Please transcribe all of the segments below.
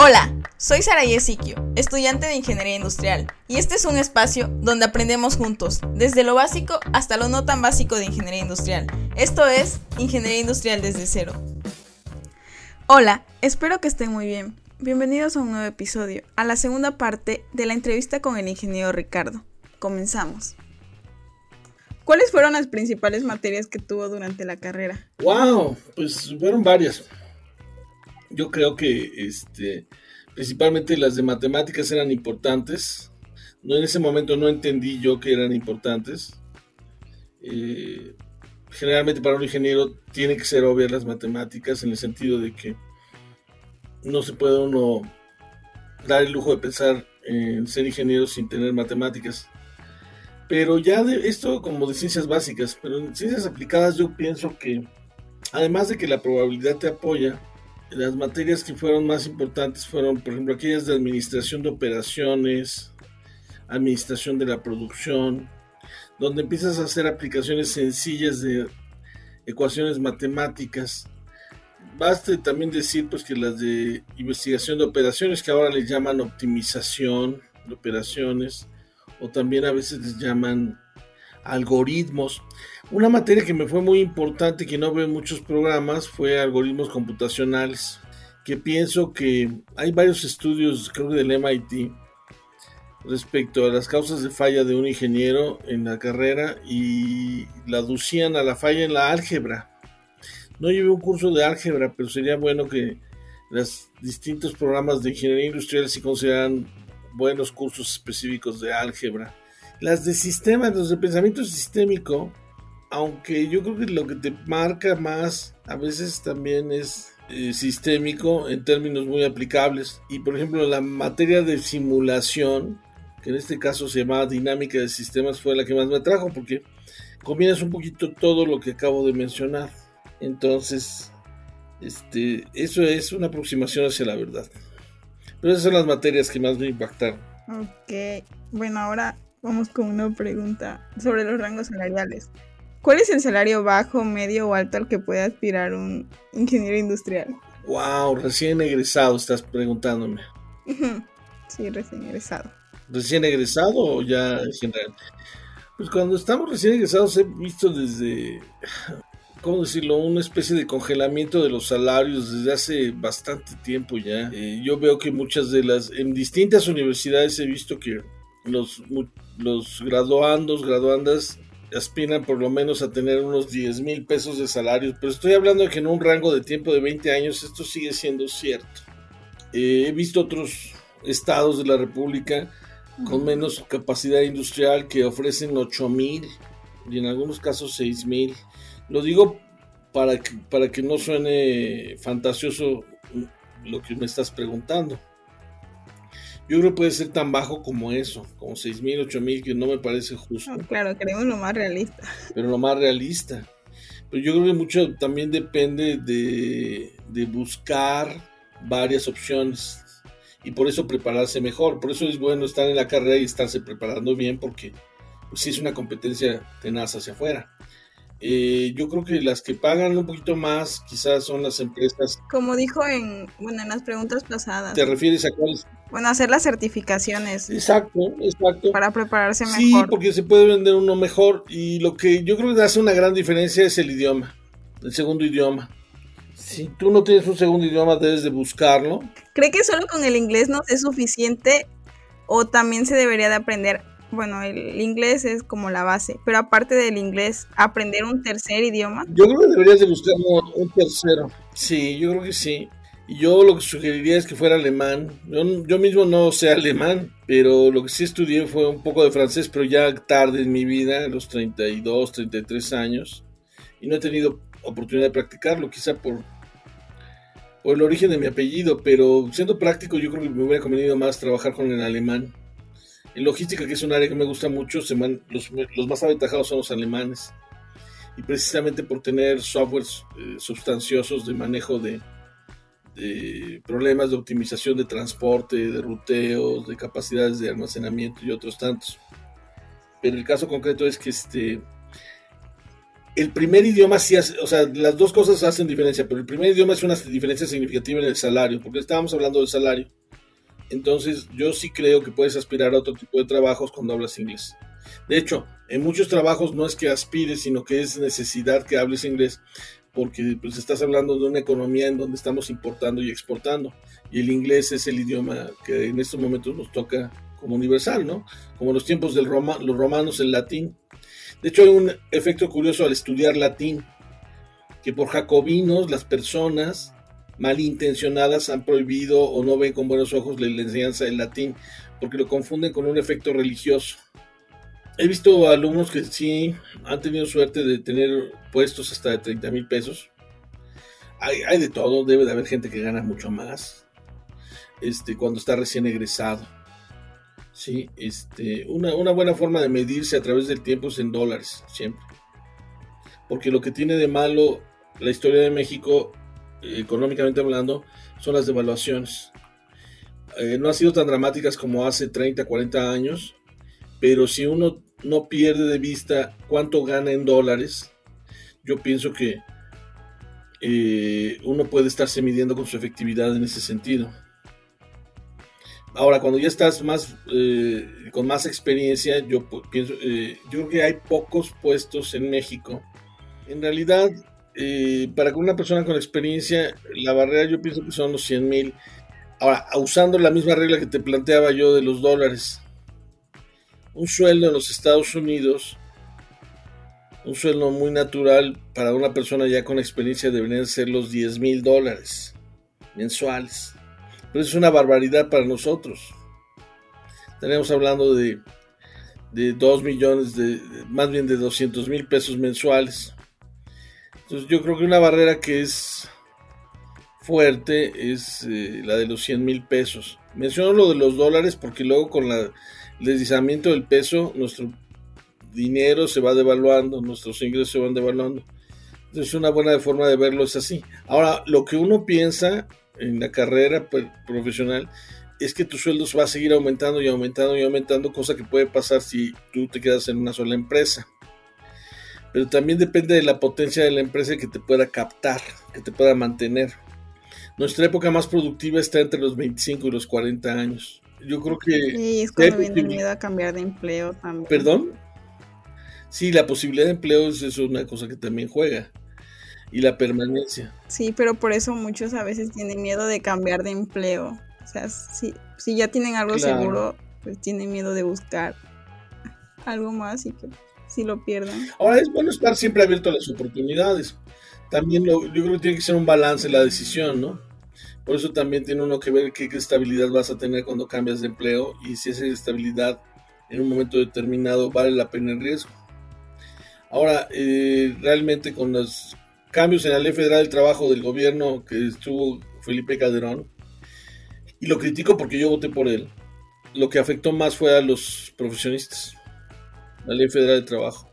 Hola, soy Sara Yesiquio, estudiante de Ingeniería Industrial, y este es un espacio donde aprendemos juntos, desde lo básico hasta lo no tan básico de Ingeniería Industrial. Esto es Ingeniería Industrial desde cero. Hola, espero que estén muy bien. Bienvenidos a un nuevo episodio, a la segunda parte de la entrevista con el ingeniero Ricardo. Comenzamos. ¿Cuáles fueron las principales materias que tuvo durante la carrera? Wow, pues fueron varias. Yo creo que este, principalmente las de matemáticas eran importantes. No, en ese momento no entendí yo que eran importantes. Eh, generalmente para un ingeniero tiene que ser obvias las matemáticas en el sentido de que no se puede uno dar el lujo de pensar en ser ingeniero sin tener matemáticas. Pero ya de esto como de ciencias básicas, pero en ciencias aplicadas yo pienso que además de que la probabilidad te apoya, las materias que fueron más importantes fueron, por ejemplo, aquellas de administración de operaciones, administración de la producción, donde empiezas a hacer aplicaciones sencillas de ecuaciones matemáticas. Basta también decir pues que las de investigación de operaciones, que ahora le llaman optimización de operaciones, o también a veces les llaman algoritmos. Una materia que me fue muy importante, que no veo muchos programas, fue algoritmos computacionales, que pienso que hay varios estudios, creo que del MIT, respecto a las causas de falla de un ingeniero en la carrera y la aducían a la falla en la álgebra. No llevé un curso de álgebra, pero sería bueno que los distintos programas de ingeniería industrial se consideran buenos cursos específicos de álgebra. Las de sistemas, los de pensamiento sistémico, aunque yo creo que lo que te marca más a veces también es eh, sistémico en términos muy aplicables. Y por ejemplo, la materia de simulación, que en este caso se llamaba dinámica de sistemas, fue la que más me atrajo porque combinas un poquito todo lo que acabo de mencionar. Entonces, este, eso es una aproximación hacia la verdad. Pero esas son las materias que más me impactaron. Ok, bueno, ahora vamos con una pregunta sobre los rangos salariales. ¿Cuál es el salario bajo, medio o alto al que puede aspirar un ingeniero industrial? Wow, recién egresado estás preguntándome. sí, recién egresado. ¿Recién egresado o ya en general? Pues cuando estamos recién egresados he visto desde, ¿cómo decirlo? Una especie de congelamiento de los salarios desde hace bastante tiempo ya. Eh, yo veo que muchas de las, en distintas universidades he visto que los, los graduandos, graduandas aspiran por lo menos a tener unos 10 mil pesos de salarios, pero estoy hablando de que en un rango de tiempo de 20 años esto sigue siendo cierto. Eh, he visto otros estados de la República con menos capacidad industrial que ofrecen 8 mil y en algunos casos 6 mil. Lo digo para que, para que no suene fantasioso lo que me estás preguntando. Yo creo que puede ser tan bajo como eso, como 6 mil, 8 mil, que no me parece justo. claro, queremos lo más realista. Pero lo más realista. Pero yo creo que mucho también depende de, de buscar varias opciones y por eso prepararse mejor. Por eso es bueno estar en la carrera y estarse preparando bien porque pues, sí es una competencia tenaz hacia afuera. Eh, yo creo que las que pagan un poquito más quizás son las empresas. Como dijo en, bueno, en las preguntas pasadas. ¿Te refieres a cuáles? Bueno, hacer las certificaciones. Exacto, exacto. Para prepararse mejor. Sí, porque se puede vender uno mejor y lo que yo creo que hace una gran diferencia es el idioma, el segundo idioma. Si tú no tienes un segundo idioma, debes de buscarlo. ¿Cree que solo con el inglés no es suficiente o también se debería de aprender bueno, el inglés es como la base, pero aparte del inglés, aprender un tercer idioma. Yo creo que deberías de buscar un tercero. Sí, yo creo que sí. Y yo lo que sugeriría es que fuera alemán. Yo, mismo no sé alemán, pero lo que sí estudié fue un poco de francés, pero ya tarde en mi vida, a los 32, 33 años, y no he tenido oportunidad de practicarlo, quizá por, por el origen de mi apellido, pero siendo práctico yo creo que me hubiera convenido más trabajar con el alemán. En logística, que es un área que me gusta mucho, se los, más aventajados son los alemanes. Y precisamente por tener softwares eh, sustanciosos de manejo de, problemas de optimización de transporte, de ruteos, de capacidades de almacenamiento y otros tantos. Pero el caso concreto es que este, el primer idioma sí hace, o sea, las dos cosas hacen diferencia, pero el primer idioma es una diferencia significativa en el salario, porque estábamos hablando del salario. Entonces, yo sí creo que puedes aspirar a otro tipo de trabajos cuando hablas inglés. De hecho, en muchos trabajos no es que aspires, sino que es necesidad que hables inglés, porque pues estás hablando de una economía en donde estamos importando y exportando, y el inglés es el idioma que en estos momentos nos toca como universal, ¿no? Como los tiempos de los romanos el latín. De hecho, hay un efecto curioso al estudiar latín, que por jacobinos las personas malintencionadas han prohibido o no ven con buenos ojos la enseñanza del latín, porque lo confunden con un efecto religioso. He visto alumnos que sí han tenido suerte de tener puestos hasta de 30 mil pesos. Hay, hay, de todo, debe de haber gente que gana mucho más este, cuando está recién egresado. Sí, este, una, una buena forma de medirse a través del tiempo es en dólares, siempre. Porque lo que tiene de malo la historia de México, económicamente hablando, son las devaluaciones. Eh, no han sido tan dramáticas como hace 30, 40 años, pero si uno no pierde de vista cuánto gana en dólares, yo pienso que eh, uno puede estarse midiendo con su efectividad en ese sentido. Ahora, cuando ya estás más eh, con más experiencia, yo pienso, eh, yo creo que hay pocos puestos en México. En realidad, eh, para una persona con experiencia, la barrera yo pienso que son los 100 mil. Ahora, usando la misma regla que te planteaba yo de los dólares, un sueldo en los Estados Unidos, un sueldo muy natural para una persona ya con experiencia deberían ser los 10 mil dólares mensuales. Pero es una barbaridad para nosotros. Estaríamos hablando de, de 2 millones, de, más bien de 200 mil pesos mensuales. Entonces yo creo que una barrera que es fuerte es eh, la de los 100 mil pesos. Menciono lo de los dólares porque luego con el deslizamiento del peso nuestro dinero se va devaluando, nuestros ingresos se van devaluando. Entonces una buena forma de verlo es así. Ahora, lo que uno piensa en la carrera profesional es que tu sueldo va a seguir aumentando y aumentando y aumentando, cosa que puede pasar si tú te quedas en una sola empresa. Pero también depende de la potencia de la empresa que te pueda captar, que te pueda mantener. Nuestra época más productiva está entre los 25 y los 40 años. Yo creo que... Sí, es cuando viene miedo a cambiar de empleo también. ¿Perdón? Sí, la posibilidad de empleo es una cosa que también juega y la permanencia. Sí, pero por eso muchos a veces tienen miedo de cambiar de empleo. O sea, si, si ya tienen algo seguro, pues tienen miedo de buscar algo más y que si lo pierdan. Ahora es bueno estar siempre abierto a las oportunidades. También yo creo que tiene que ser un balance la decisión, ¿no? Por eso también tiene uno que ver qué, estabilidad vas a tener cuando cambias de empleo y si esa estabilidad en un momento determinado vale la pena el riesgo. Ahora, eh, realmente con las cambios en la ley federal del trabajo del gobierno que estuvo Felipe Calderón, y lo critico porque yo voté por él, lo que afectó más fue a los profesionistas, la ley federal del trabajo.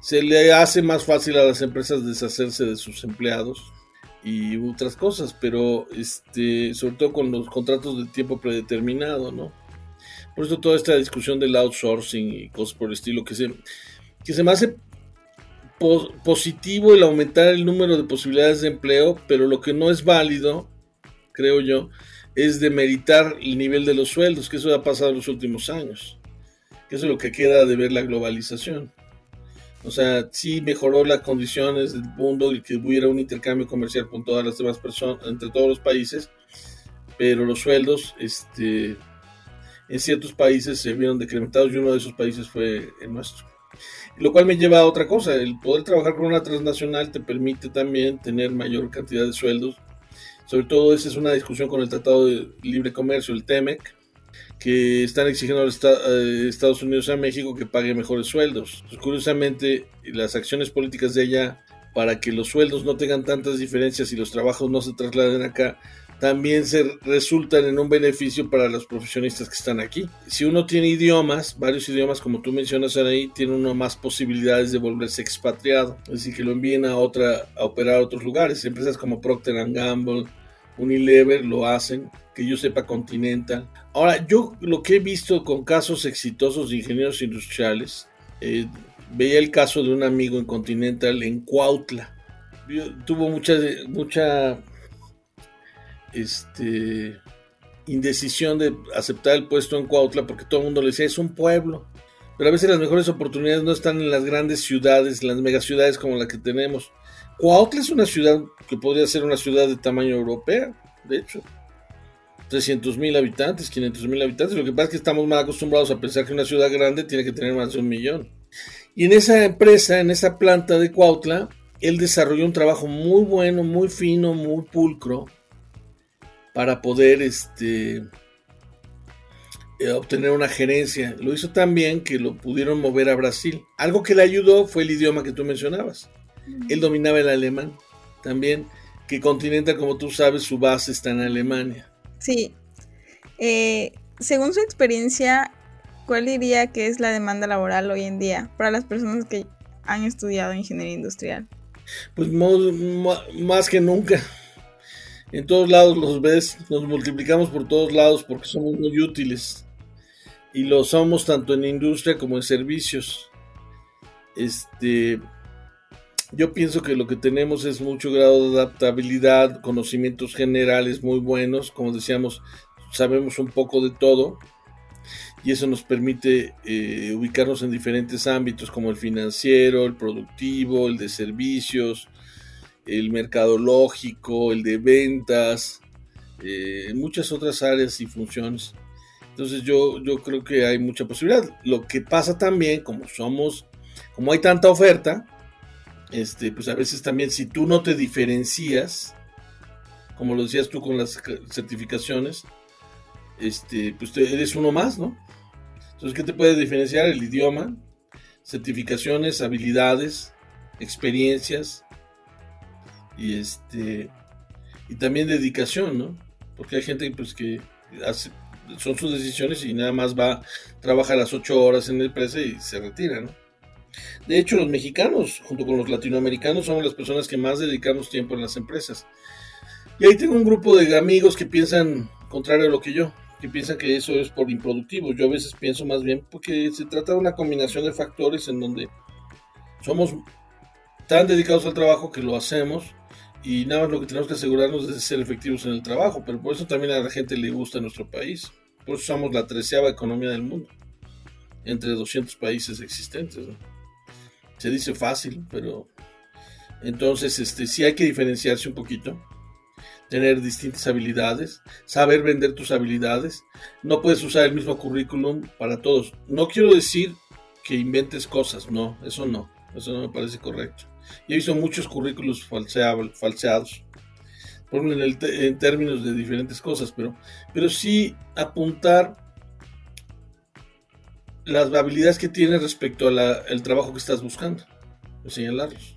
Se le hace más fácil a las empresas deshacerse de sus empleados y otras cosas, pero este, sobre todo con los contratos de tiempo predeterminado, ¿no? Por eso toda esta discusión del outsourcing y cosas por el estilo que se, que se me hace positivo el aumentar el número de posibilidades de empleo, pero lo que no es válido, creo yo, es demeritar el nivel de los sueldos, que eso ha pasado en los últimos años. Que eso es lo que queda de ver la globalización. O sea, sí mejoró las condiciones del mundo y que hubiera un intercambio comercial con todas las demás personas, entre todos los países, pero los sueldos este, en ciertos países se vieron decrementados y uno de esos países fue el nuestro. Lo cual me lleva a otra cosa, el poder trabajar con una transnacional te permite también tener mayor cantidad de sueldos. Sobre todo esa es una discusión con el Tratado de Libre Comercio, el TEMEC, que están exigiendo a Estados Unidos a México que pague mejores sueldos. Pues, curiosamente, las acciones políticas de allá para que los sueldos no tengan tantas diferencias y los trabajos no se trasladen acá, también se resultan en un beneficio para los profesionistas que están aquí. Si uno tiene idiomas, varios idiomas como tú mencionas ahí, tiene uno más posibilidades de volverse expatriado, decir, que lo envíen a otra a operar a otros lugares. Empresas como Procter Gamble, Unilever lo hacen, que yo sepa Continental. Ahora, yo lo que he visto con casos exitosos de ingenieros industriales, eh, veía el caso de un amigo en Continental en Cuautla. Tuvo mucha, mucha este, indecisión de aceptar el puesto en Cuautla porque todo el mundo le decía, es un pueblo. Pero a veces las mejores oportunidades no están en las grandes ciudades, las megaciudades como la que tenemos. Cuautla es una ciudad que podría ser una ciudad de tamaño europeo, de hecho. 300 mil habitantes, 500 mil habitantes. Lo que pasa es que estamos más acostumbrados a pensar que una ciudad grande tiene que tener más de un millón. Y en esa empresa, en esa planta de Cuautla, él desarrolló un trabajo muy bueno, muy fino, muy pulcro, para poder este, eh, obtener una gerencia. Lo hizo tan bien que lo pudieron mover a Brasil. Algo que le ayudó fue el idioma que tú mencionabas. Él dominaba el alemán también, que Continental, como tú sabes, su base está en Alemania. Sí. Eh, según su experiencia, ¿cuál diría que es la demanda laboral hoy en día para las personas que han estudiado ingeniería industrial? Pues más que nunca. En todos lados los ves, nos multiplicamos por todos lados porque somos muy útiles. Y lo somos tanto en industria como en servicios. Este, yo pienso que lo que tenemos es mucho grado de adaptabilidad, conocimientos generales muy buenos, como decíamos, sabemos un poco de todo y eso nos permite eh, ubicarnos en diferentes ámbitos como el financiero, el productivo, el de servicios, el mercadológico, el de ventas, eh, muchas otras áreas y funciones. Entonces yo, yo creo que hay mucha posibilidad. Lo que pasa también, como somos, como hay tanta oferta, este, pues a veces también si tú no te diferencias, como lo decías tú con las certificaciones, este, pues eres uno más, ¿no? Entonces, ¿qué te puede diferenciar? El idioma, certificaciones, habilidades, experiencias y este y también dedicación, ¿no? Porque hay gente pues que hace, son sus decisiones y nada más va, trabaja las ocho horas en la empresa y se retira, ¿no? De hecho, los mexicanos, junto con los latinoamericanos, somos las personas que más dedicamos tiempo en las empresas. Y ahí tengo un grupo de amigos que piensan contrario a lo que yo, que piensan que eso es por improductivo. Yo a veces pienso más bien porque se trata de una combinación de factores en donde somos tan dedicados al trabajo que lo hacemos y nada más lo que tenemos que asegurarnos es ser efectivos en el trabajo, pero por eso también a la gente le gusta nuestro país. Por eso somos la treceava economía del mundo, entre 200 países existentes. Se dice fácil, pero entonces este, sí hay que diferenciarse un poquito, tener distintas habilidades, saber vender tus habilidades. No puedes usar el mismo currículum para todos. No quiero decir que inventes cosas, no, eso no, eso no me parece correcto. Yo he visto muchos currículos falseados, por en, en, términos de diferentes cosas, pero, pero sí apuntar las habilidades que tienes respecto al trabajo que estás buscando, señalarlos.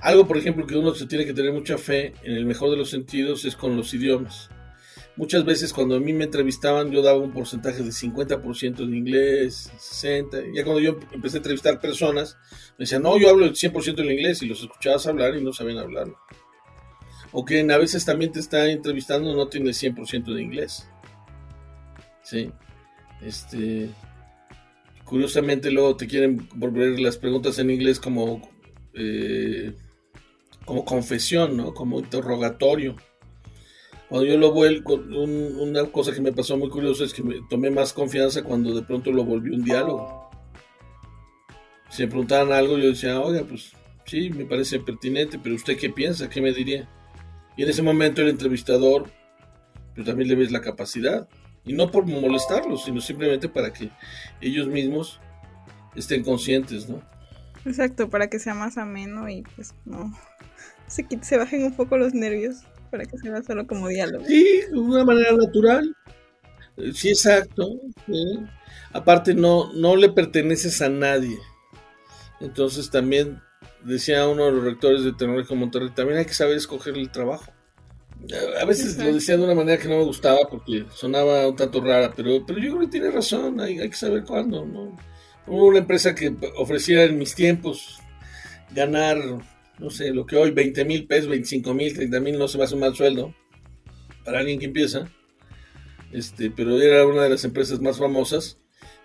Algo, por ejemplo, que uno se tiene que tener mucha fe, en el mejor de los sentidos, es con los idiomas. Muchas veces cuando a mí me entrevistaban yo daba un porcentaje de 50% en inglés, 60%. Ya cuando yo empecé a entrevistar personas, me decían, no, yo hablo el 100% en inglés y los escuchabas hablar y no sabían hablar. O que a veces también te están entrevistando no tienes 100% de inglés. Sí. Este, Curiosamente luego te quieren volver las preguntas en inglés como, eh, como confesión, ¿no? Como interrogatorio. Cuando yo lo vuelvo, una cosa que me pasó muy curiosa es que me tomé más confianza cuando de pronto lo volví un diálogo. Si me preguntaban algo, yo decía, oiga, pues sí, me parece pertinente, pero usted qué piensa, qué me diría. Y en ese momento el entrevistador, pues también le ves la capacidad. Y no por molestarlos, sino simplemente para que ellos mismos estén conscientes, ¿no? Exacto, para que sea más ameno y pues no se, se bajen un poco los nervios, para que sea solo como diálogo. Sí, de una manera natural. Eh, sí, exacto. Aparte, no, no le perteneces a nadie. Entonces también, decía uno de los rectores de Tecnológico Monterrey, también hay que saber escoger el trabajo. A veces lo decía de una manera que no me gustaba porque sonaba un tanto rara, pero, pero yo creo que tiene razón, hay, que saber cuándo. ¿no? Hubo una empresa que ofrecía en mis tiempos ganar, no sé, lo que hoy 20 mil pesos, 25 mil, 30 mil, no se me hace un mal sueldo para alguien que empieza, este, pero era una de las empresas más famosas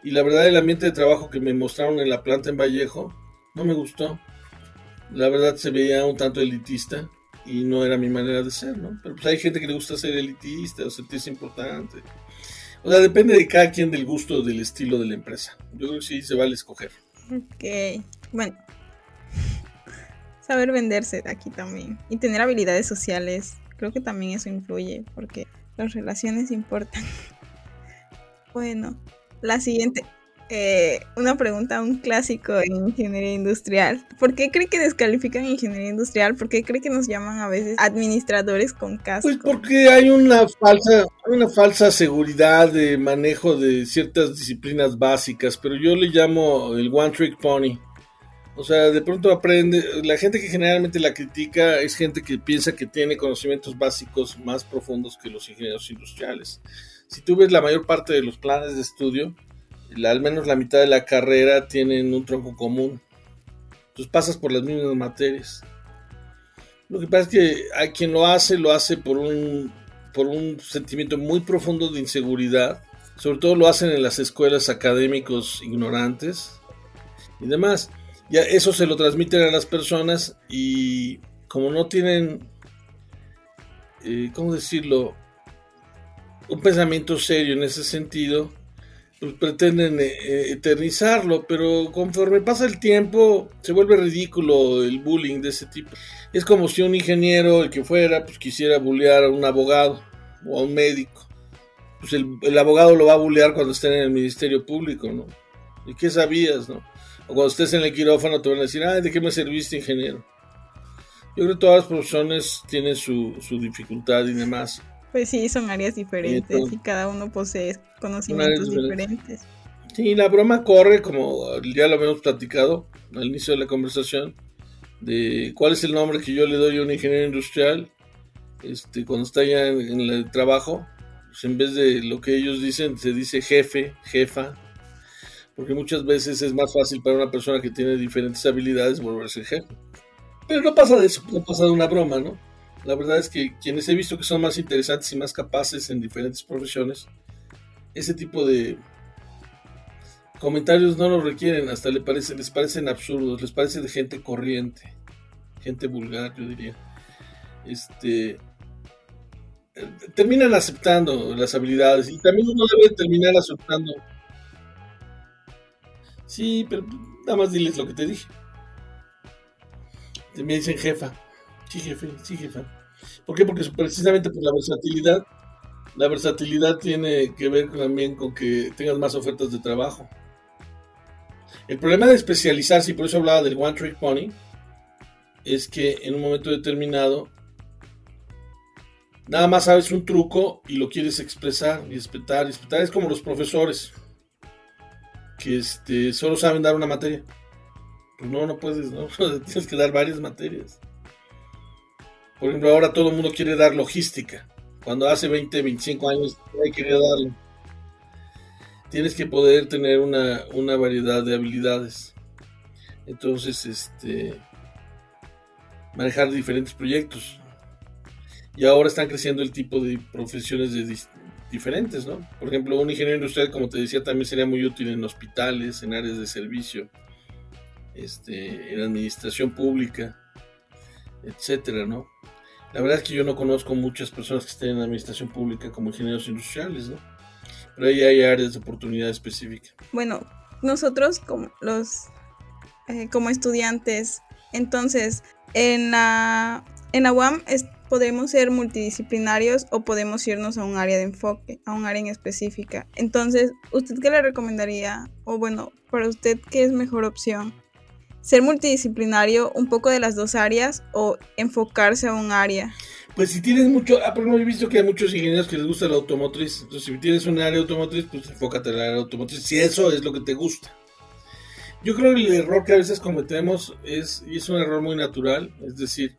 Y la verdad el ambiente de trabajo que me mostraron en la planta en Vallejo no me gustó. La verdad se veía un tanto elitista y no era mi manera de ser, ¿no? Pero pues hay gente que le gusta ser elitista o sentirse importante. O sea, depende de cada quien del gusto, del estilo de la empresa. Yo creo que sí se vale escoger. Ok, bueno. Saber venderse aquí también. Y tener habilidades sociales. Creo que también eso influye porque las relaciones importan. Bueno, la siguiente. Eh, una pregunta, un clásico en ingeniería industrial. ¿Por qué cree que descalifican ingeniería industrial? ¿Por qué cree que nos llaman a veces administradores con casco? Pues porque hay una falsa, una falsa seguridad de manejo de ciertas disciplinas básicas, pero yo le llamo el one trick pony. O sea, de pronto aprende, la gente que generalmente la critica es gente que piensa que tiene conocimientos básicos más profundos que los ingenieros industriales. Si tú ves la mayor parte de los planes de estudio, al menos la mitad de la carrera tienen un tronco común. Entonces pasas por las mismas materias. Lo que pasa es que hay quien lo hace, lo hace por un, por un sentimiento muy profundo de inseguridad. Sobre todo lo hacen en las escuelas académicos ignorantes y demás. Ya eso se lo transmiten a las personas y como no tienen, eh, ¿cómo decirlo? Un pensamiento serio en ese sentido, pues, pretenden eh, eh, eternizarlo, pero conforme pasa el tiempo se vuelve ridículo el bullying de ese tipo. Es como si un ingeniero, el que fuera, pues quisiera bullear a un abogado o a un médico. Pues el, abogado lo va a bullear cuando esté en el Ministerio Público, ¿no? ¿Y qué sabías, no? O cuando estés en el quirófano te van a decir, ay, ¿de qué me serviste, ingeniero? Yo creo que todas las profesiones tienen su, su dificultad y demás. Pues sí, son áreas diferentes y cada uno posee conocimientos diferentes. Sí, la broma corre, como ya lo habíamos platicado al inicio de la conversación, de cuál es el nombre que yo le doy a un ingeniero industrial este, cuando está ya en, el trabajo. Pues en vez de lo que ellos dicen, se dice jefe, jefa, porque muchas veces es más fácil para una persona que tiene diferentes habilidades volverse jefe. Pero no pasa de eso, no pasa de una broma, ¿no? La verdad es que quienes he visto que son más interesantes y más capaces en diferentes profesiones, ese tipo de comentarios no lo requieren, hasta les, parece, les parecen absurdos, les parece de gente corriente, gente vulgar, yo diría. Este, terminan aceptando las habilidades y también uno debe terminar aceptando. Sí, pero nada más diles lo que te dije. Me dicen jefa. Sí, jefe, sí, jefa. ¿Por qué? Porque precisamente por la versatilidad. La versatilidad tiene que ver también con que tengas más ofertas de trabajo. El problema de especializarse, y por eso hablaba del One Trick Pony, es que en un momento determinado nada más sabes un truco y lo quieres expresar y respetar. Respetar es como los profesores que este, solo saben dar una materia. Pues no, no puedes, ¿no? Tienes que dar varias materias. Por ejemplo, ahora todo el mundo quiere dar logística, cuando hace 20, 25 años nadie quería darlo. Tienes que poder tener una, una variedad de habilidades. Entonces, este, manejar diferentes proyectos. Y ahora están creciendo el tipo de profesiones diferentes, ¿no? Por ejemplo, un ingeniero industrial, como te decía, también sería muy útil en hospitales, en áreas de servicio, este, en administración pública, etcétera, ¿no? La verdad es que yo no conozco muchas personas que estén en administración pública como ingenieros industriales, ¿no? Pero ahí hay áreas de oportunidad específica. Bueno, nosotros como los eh, como estudiantes, entonces en la en la UAM podemos ser multidisciplinarios o podemos irnos a un área de enfoque, a un área en específica. Entonces, ¿usted qué le recomendaría? O bueno, para usted, ¿qué es mejor opción? Ser multidisciplinario un poco de las dos áreas o enfocarse a un área? Pues si tienes mucho, ah, por he visto que hay muchos ingenieros que les gusta la automotriz, entonces si tienes un área automotriz, pues enfócate en la área automotriz, si eso es lo que te gusta. Yo creo que el error que a veces cometemos es, y es un error muy natural, es decir,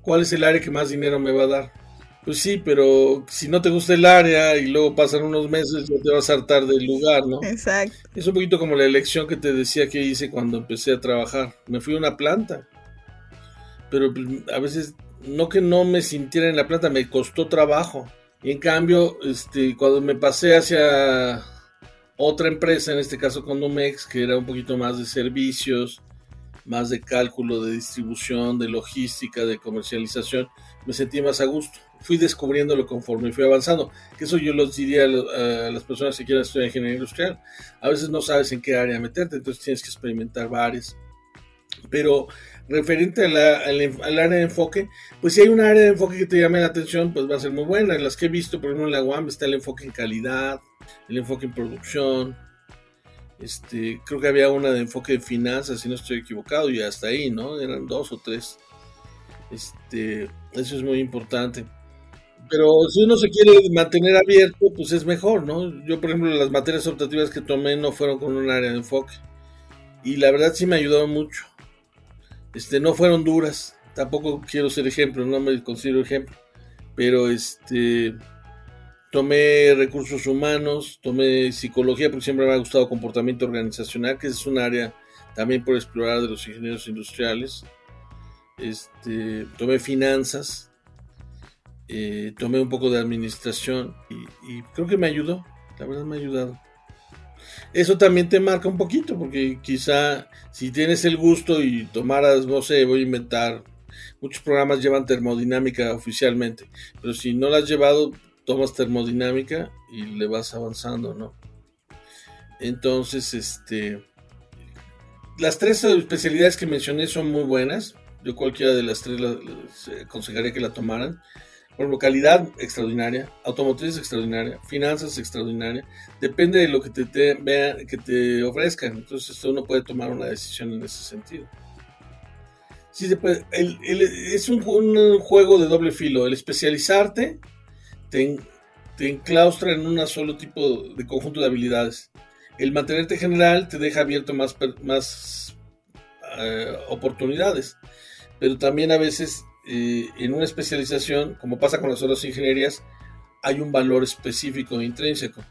¿cuál es el área que más dinero me va a dar? Pues sí, pero si no te gusta el área y luego pasan unos meses, ya te vas a hartar del lugar, ¿no? Exacto. Es un poquito como la elección que te decía que hice cuando empecé a trabajar. Me fui a una planta. Pero pues, a veces, no que no me sintiera en la planta, me costó trabajo. Y en cambio, este, cuando me pasé hacia otra empresa, en este caso Condomex, que era un poquito más de servicios, más de cálculo, de distribución, de logística, de comercialización, me sentí más a gusto. Fui descubriéndolo conforme fui avanzando. Que eso yo los diría a, las personas que quieran estudiar ingeniería industrial. A veces no sabes en qué área meterte, entonces tienes que experimentar varias. Pero referente al, área de enfoque, pues si hay un área de enfoque que te llame la atención, pues va a ser muy buena. En las que he visto, por ejemplo, en la UAM está el enfoque en calidad, el enfoque en producción. Este, creo que había una de enfoque de finanzas, si no estoy equivocado, y hasta ahí, ¿no? Eran dos o tres. Este, eso es muy importante. Pero si uno se quiere mantener abierto, pues es mejor, ¿no? Yo, por ejemplo, las materias optativas que tomé no fueron con un área de enfoque. Y la verdad sí me ayudó mucho. Este, no fueron duras. Tampoco quiero ser ejemplo, no me considero ejemplo. Pero este tomé recursos humanos, tomé psicología porque siempre me ha gustado comportamiento organizacional, que es un área también por explorar de los ingenieros industriales. Este, tomé finanzas, eh, tomé un poco de administración y, creo que me ayudó, la verdad me ha ayudado. Eso también te marca un poquito, porque quizá si tienes el gusto y tomaras, no sé, voy a inventar, muchos programas llevan termodinámica oficialmente, pero si no la has llevado, tomas termodinámica y le vas avanzando, ¿no? Entonces, este, las tres especialidades que mencioné son muy buenas. Yo cualquiera de las tres aconsejaría que la tomaran. Por localidad extraordinaria, automotriz extraordinaria, finanzas extraordinaria. Depende de lo que te, que te ofrezcan. Entonces uno puede tomar una decisión en ese sentido. Sí es un, un, juego de doble filo. El especializarte te, enclaustra en un solo tipo de conjunto de habilidades. El mantenerte general te deja abierto más, más eh, oportunidades, pero también a veces eh, en una especialización, como pasa con las otras ingenierías, hay un valor específico e intrínseco,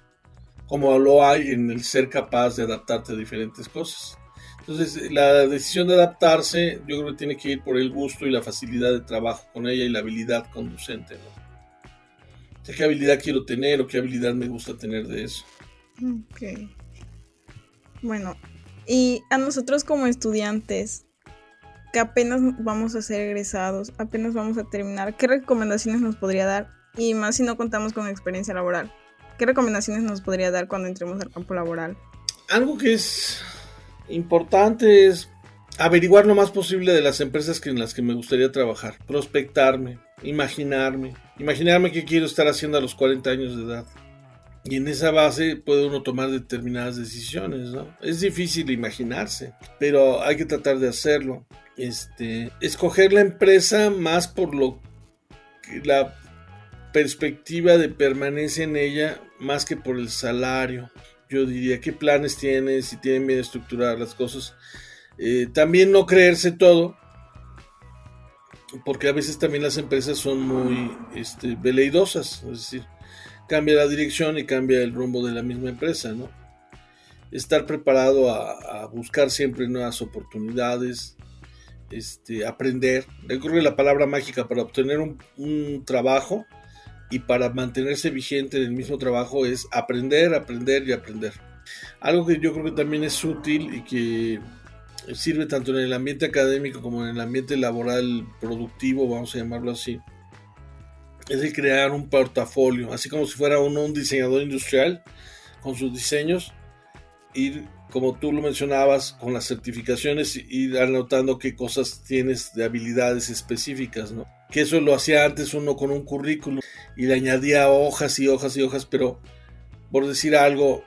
como lo hay en el ser capaz de adaptarte a diferentes cosas. Entonces, la decisión de adaptarse, yo creo que tiene que ir por el gusto y la facilidad de trabajo con ella y la habilidad conducente. ¿no? qué habilidad quiero tener o qué habilidad me gusta tener de eso. Ok. Bueno, y a nosotros como estudiantes, que apenas vamos a ser egresados, apenas vamos a terminar, ¿qué recomendaciones nos podría dar? Y más si no contamos con experiencia laboral. ¿Qué recomendaciones nos podría dar cuando entremos al campo laboral? Algo que es importante es averiguar lo más posible de las empresas en las que me gustaría trabajar, prospectarme, imaginarme, imaginarme qué quiero estar haciendo a los 40 años de edad. Y en esa base puede uno tomar determinadas decisiones, ¿no? Es difícil imaginarse, pero hay que tratar de hacerlo. Este, escoger la empresa más por lo que la perspectiva de permanencia en ella más que por el salario. Yo diría qué planes tiene, si tienen bien estructuradas las cosas. Eh, también no creerse todo, porque a veces también las empresas son muy este, veleidosas, es decir, cambia la dirección y cambia el rumbo de la misma empresa, ¿no? Estar preparado a, buscar siempre nuevas oportunidades, este, aprender. Yo creo que la palabra mágica para obtener un, un trabajo y para mantenerse vigente en el mismo trabajo es aprender, aprender y aprender. Algo que yo creo que también es útil y que sirve tanto en el ambiente académico como en el ambiente laboral productivo, vamos a llamarlo así, es el crear un portafolio, así como si fuera uno un diseñador industrial con sus diseños, ir, como tú lo mencionabas, con las certificaciones, ir anotando qué cosas tienes de habilidades específicas, ¿no? Que eso lo hacía antes uno con un currículum y le añadía hojas y hojas y hojas, pero por decir algo,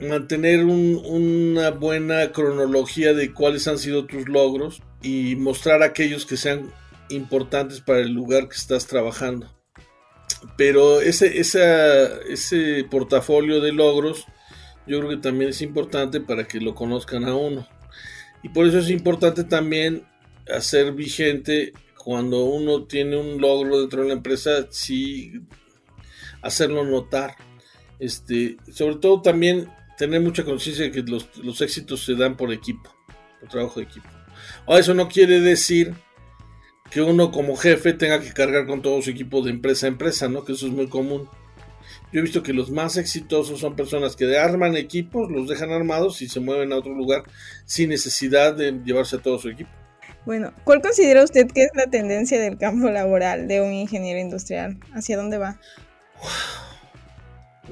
mantener una buena cronología de cuáles han sido tus logros y mostrar aquellos que sean importantes para el lugar que estás trabajando. Pero ese, ese portafolio de logros yo creo que también es importante para que lo conozcan a uno. Y por eso es importante también hacer vigente cuando uno tiene un logro dentro de la empresa, sí hacerlo notar. Este, sobre todo también tener mucha conciencia de que los, éxitos se dan por equipo, por trabajo de equipo. O eso no quiere decir que uno como jefe tenga que cargar con todo su equipo de empresa a empresa, ¿no? Que eso es muy común. Yo he visto que los más exitosos son personas que arman equipos, los dejan armados y se mueven a otro lugar sin necesidad de llevarse a todo su equipo. Bueno, ¿cuál considera usted que es la tendencia del campo laboral de un ingeniero industrial? ¿Hacia dónde va?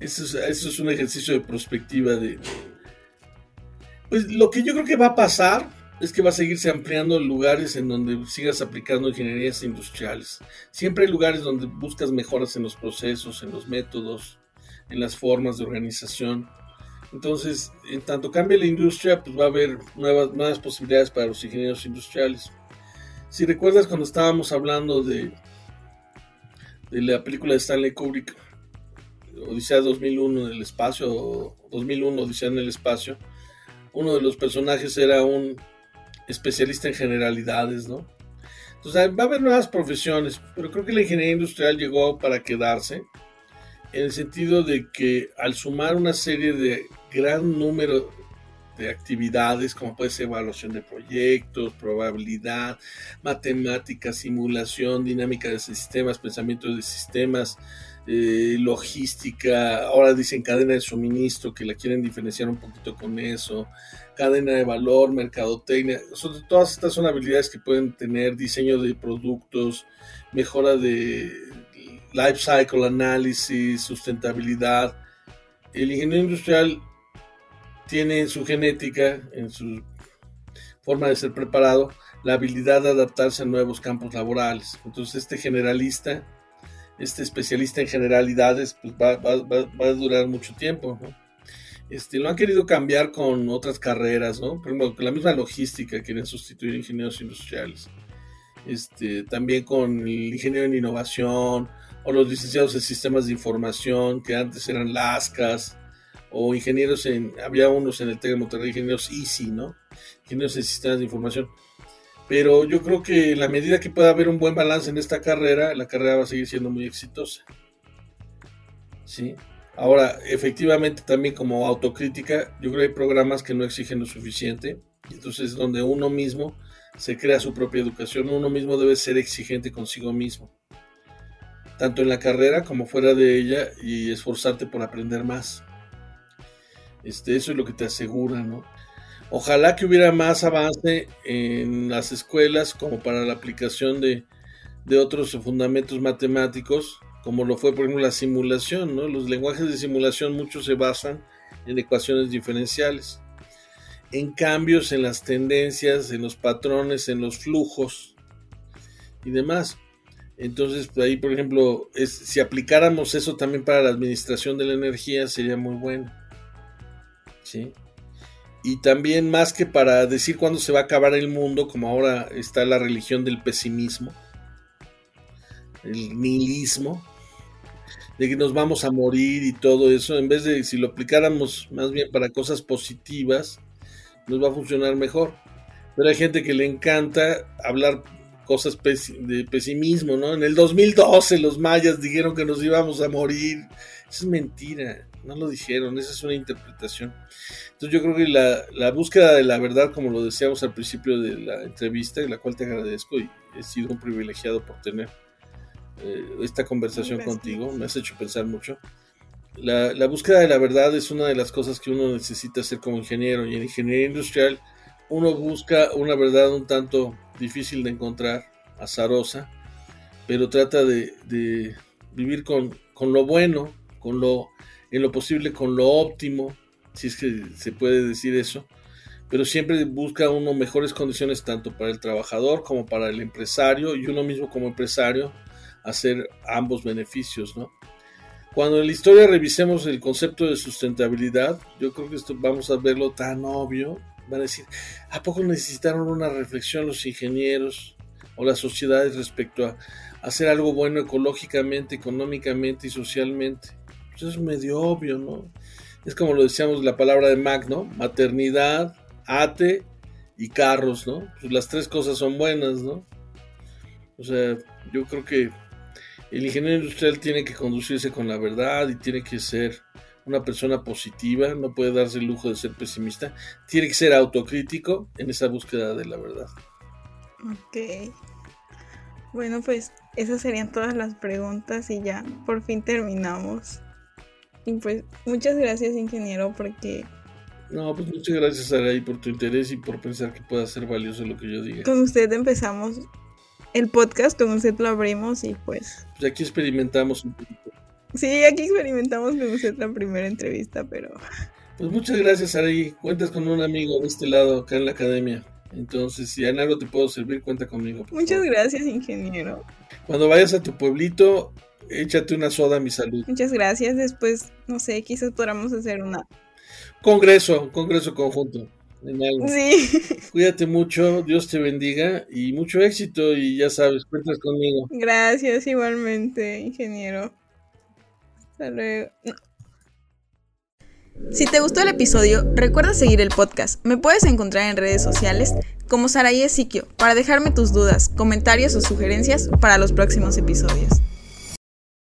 Eso es, un ejercicio de perspectiva de... Pues lo que yo creo que va a pasar es que va a seguirse ampliando lugares en donde sigas aplicando ingenierías industriales. Siempre hay lugares donde buscas mejoras en los procesos, en los métodos, en las formas de organización. Entonces, en tanto cambie la industria, pues va a haber nuevas, nuevas posibilidades para los ingenieros industriales. Si recuerdas cuando estábamos hablando de, de la película de Stanley Kubrick, Odisea 2001 en el espacio, 2001 Odisea en el espacio, uno de los personajes era un especialista en generalidades, ¿no? Entonces va a haber nuevas profesiones, pero creo que la ingeniería industrial llegó para quedarse, en el sentido de que al sumar una serie de gran número de actividades, como puede ser evaluación de proyectos, probabilidad, matemática, simulación, dinámica de sistemas, pensamiento de sistemas, eh, logística, ahora dicen cadena de suministro, que la quieren diferenciar un poquito con eso, cadena de valor, mercadotecnia, todas estas son habilidades que pueden tener diseño de productos, mejora de life cycle análisis, sustentabilidad. El ingeniero industrial tiene en su genética, en su forma de ser preparado, la habilidad de adaptarse a nuevos campos laborales. Entonces este generalista, este especialista en generalidades, pues va, a durar mucho tiempo. Este, lo han querido cambiar con otras carreras, ¿no? Por ejemplo, con la misma logística quieren sustituir ingenieros industriales. Este, también con el ingeniero en innovación o los licenciados en sistemas de información que antes eran LASCAS o ingenieros en, había unos en el TEC de Monterrey, ingenieros EASY, ¿no? Ingenieros en sistemas de información. Pero yo creo que en la medida que pueda haber un buen balance en esta carrera, la carrera va a seguir siendo muy exitosa. ¿Sí? Ahora, efectivamente, también como autocrítica, yo creo que hay programas que no exigen lo suficiente. Entonces, donde uno mismo se crea su propia educación, uno mismo debe ser exigente consigo mismo. Tanto en la carrera como fuera de ella y esforzarte por aprender más. Este, eso es lo que te asegura, ¿no? Ojalá que hubiera más avance en las escuelas como para la aplicación de, otros fundamentos matemáticos, como lo fue por ejemplo la simulación, ¿no? Los lenguajes de simulación muchos se basan en ecuaciones diferenciales, en cambios en las tendencias, en los patrones, en los flujos y demás. Entonces, pues, ahí, por ejemplo, si aplicáramos eso también para la administración de la energía, sería muy bueno. Y también más que para decir cuándo se va a acabar el mundo, como ahora está la religión del pesimismo, el nihilismo, de que nos vamos a morir y todo eso, en vez de si lo aplicáramos más bien para cosas positivas, nos va a funcionar mejor. Pero hay gente que le encanta hablar cosas de pesimismo, ¿no? En el 2012 los mayas dijeron que nos íbamos a morir. Eso es mentira no lo dijeron, esa es una interpretación. Entonces yo creo que la, búsqueda de la verdad, como lo decíamos al principio de la entrevista, en la cual te agradezco y he sido un privilegiado por tener eh, esta conversación contigo, me has hecho pensar mucho. La, la, búsqueda de la verdad es una de las cosas que uno necesita hacer como ingeniero y en ingeniería industrial uno busca una verdad un tanto difícil de encontrar, azarosa, pero trata de, vivir con, con lo bueno, con lo en lo posible con lo óptimo, si es que se puede decir eso, pero siempre busca uno mejores condiciones tanto para el trabajador como para el empresario y uno mismo como empresario hacer ambos beneficios, ¿no? Cuando en la historia revisemos el concepto de sustentabilidad, yo creo que esto vamos a verlo tan obvio, van a decir, ¿a poco necesitaron una reflexión los ingenieros o las sociedades respecto a hacer algo bueno ecológicamente, económicamente y socialmente? Pues, es medio obvio, ¿no? Es como lo decíamos la palabra de Mac, ¿no? Maternidad, ate y carros, ¿no? Pues las tres cosas son buenas, ¿no? O sea, yo creo que el ingeniero industrial tiene que conducirse con la verdad y tiene que ser una persona positiva, no puede darse el lujo de ser pesimista, tiene que ser autocrítico en esa búsqueda de la verdad. Ok. Bueno, pues esas serían todas las preguntas y ya por fin terminamos. Y pues muchas gracias, ingeniero, porque... No, pues muchas gracias, Araí, por tu interés y por pensar que pueda ser valioso lo que yo diga. Con usted empezamos el podcast, con usted lo abrimos y pues... Pues aquí experimentamos un poquito. Sí, aquí experimentamos con usted la primera entrevista, pero... Pues muchas gracias, Araí. Cuentas con un amigo de este lado, acá en la academia. Entonces, si en algo te puedo servir, cuenta conmigo. Muchas gracias, ingeniero. Cuando vayas a tu pueblito, échate una soda a mi salud. Muchas gracias. Después, no sé, quizás podamos hacer una... Congreso, congreso conjunto. En algo. Sí. Cuídate mucho, Dios te bendiga y mucho éxito y ya sabes, cuentas conmigo. Gracias igualmente, ingeniero. Hasta luego. Si te gustó el episodio, recuerda seguir el podcast. Me puedes encontrar en redes sociales como Saraí Ezequio para dejarme tus dudas, comentarios o sugerencias para los próximos episodios.